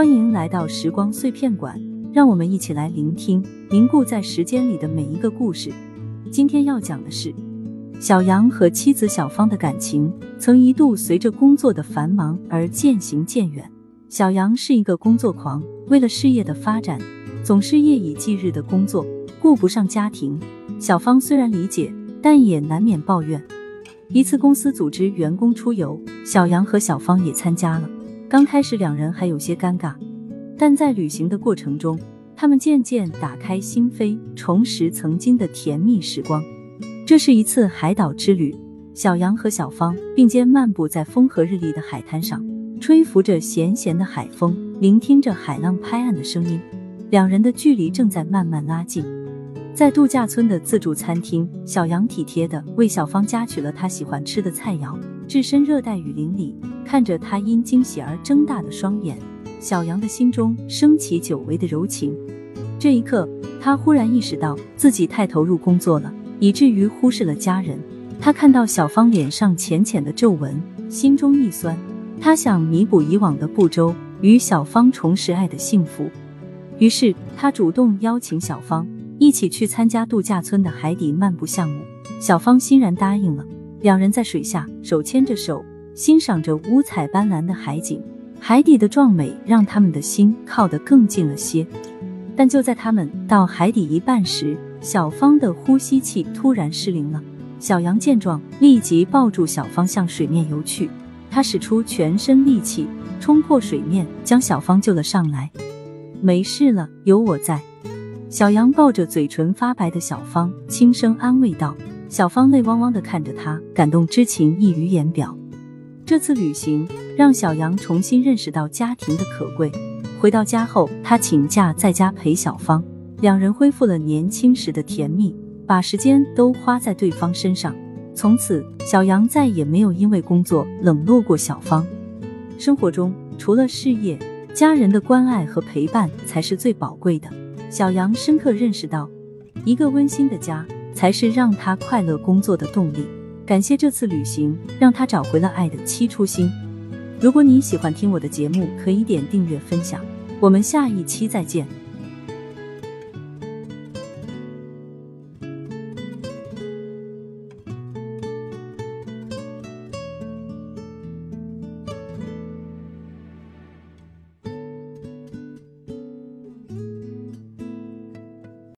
欢迎来到时光碎片馆，让我们一起来聆听凝固在时间里的每一个故事。今天要讲的是小杨和妻子小芳的感情，曾一度随着工作的繁忙而渐行渐远。小杨是一个工作狂，为了事业的发展，总是夜以继日的工作，顾不上家庭。小芳虽然理解，但也难免抱怨。一次公司组织员工出游，小杨和小芳也参加了。刚开始两人还有些尴尬，但在旅行的过程中，他们渐渐打开心扉，重拾曾经的甜蜜时光。这是一次海岛之旅，小杨和小芳并肩漫步在风和日丽的海滩上，吹拂着咸咸的海风，聆听着海浪拍岸的声音。两人的距离正在慢慢拉近。在度假村的自助餐厅，小杨体贴地为小芳夹取了她喜欢吃的菜肴。置身热带雨林里，看着他因惊喜而睁大的双眼，小杨的心中升起久违的柔情。这一刻，他忽然意识到自己太投入工作了，以至于忽视了家人。他看到小芳脸上浅浅的皱纹，心中一酸。他想弥补以往的不周，与小芳重拾爱的幸福。于是，他主动邀请小芳一起去参加度假村的海底漫步项目。小芳欣然答应了。两人在水下手牵着手，欣赏着五彩斑斓的海景，海底的壮美让他们的心靠得更近了些。但就在他们到海底一半时，小芳的呼吸器突然失灵了。小杨见状，立即抱住小芳向水面游去。他使出全身力气冲破水面，将小芳救了上来。没事了，有我在。小杨抱着嘴唇发白的小芳，轻声安慰道。小芳泪汪汪的看着他，感动之情溢于言表。这次旅行让小杨重新认识到家庭的可贵。回到家后，他请假在家陪小芳，两人恢复了年轻时的甜蜜，把时间都花在对方身上。从此，小杨再也没有因为工作冷落过小芳。生活中，除了事业，家人的关爱和陪伴才是最宝贵的。小杨深刻认识到，一个温馨的家。才是让他快乐工作的动力。感谢这次旅行，让他找回了爱的七初心。如果你喜欢听我的节目，可以点订阅分享。我们下一期再见。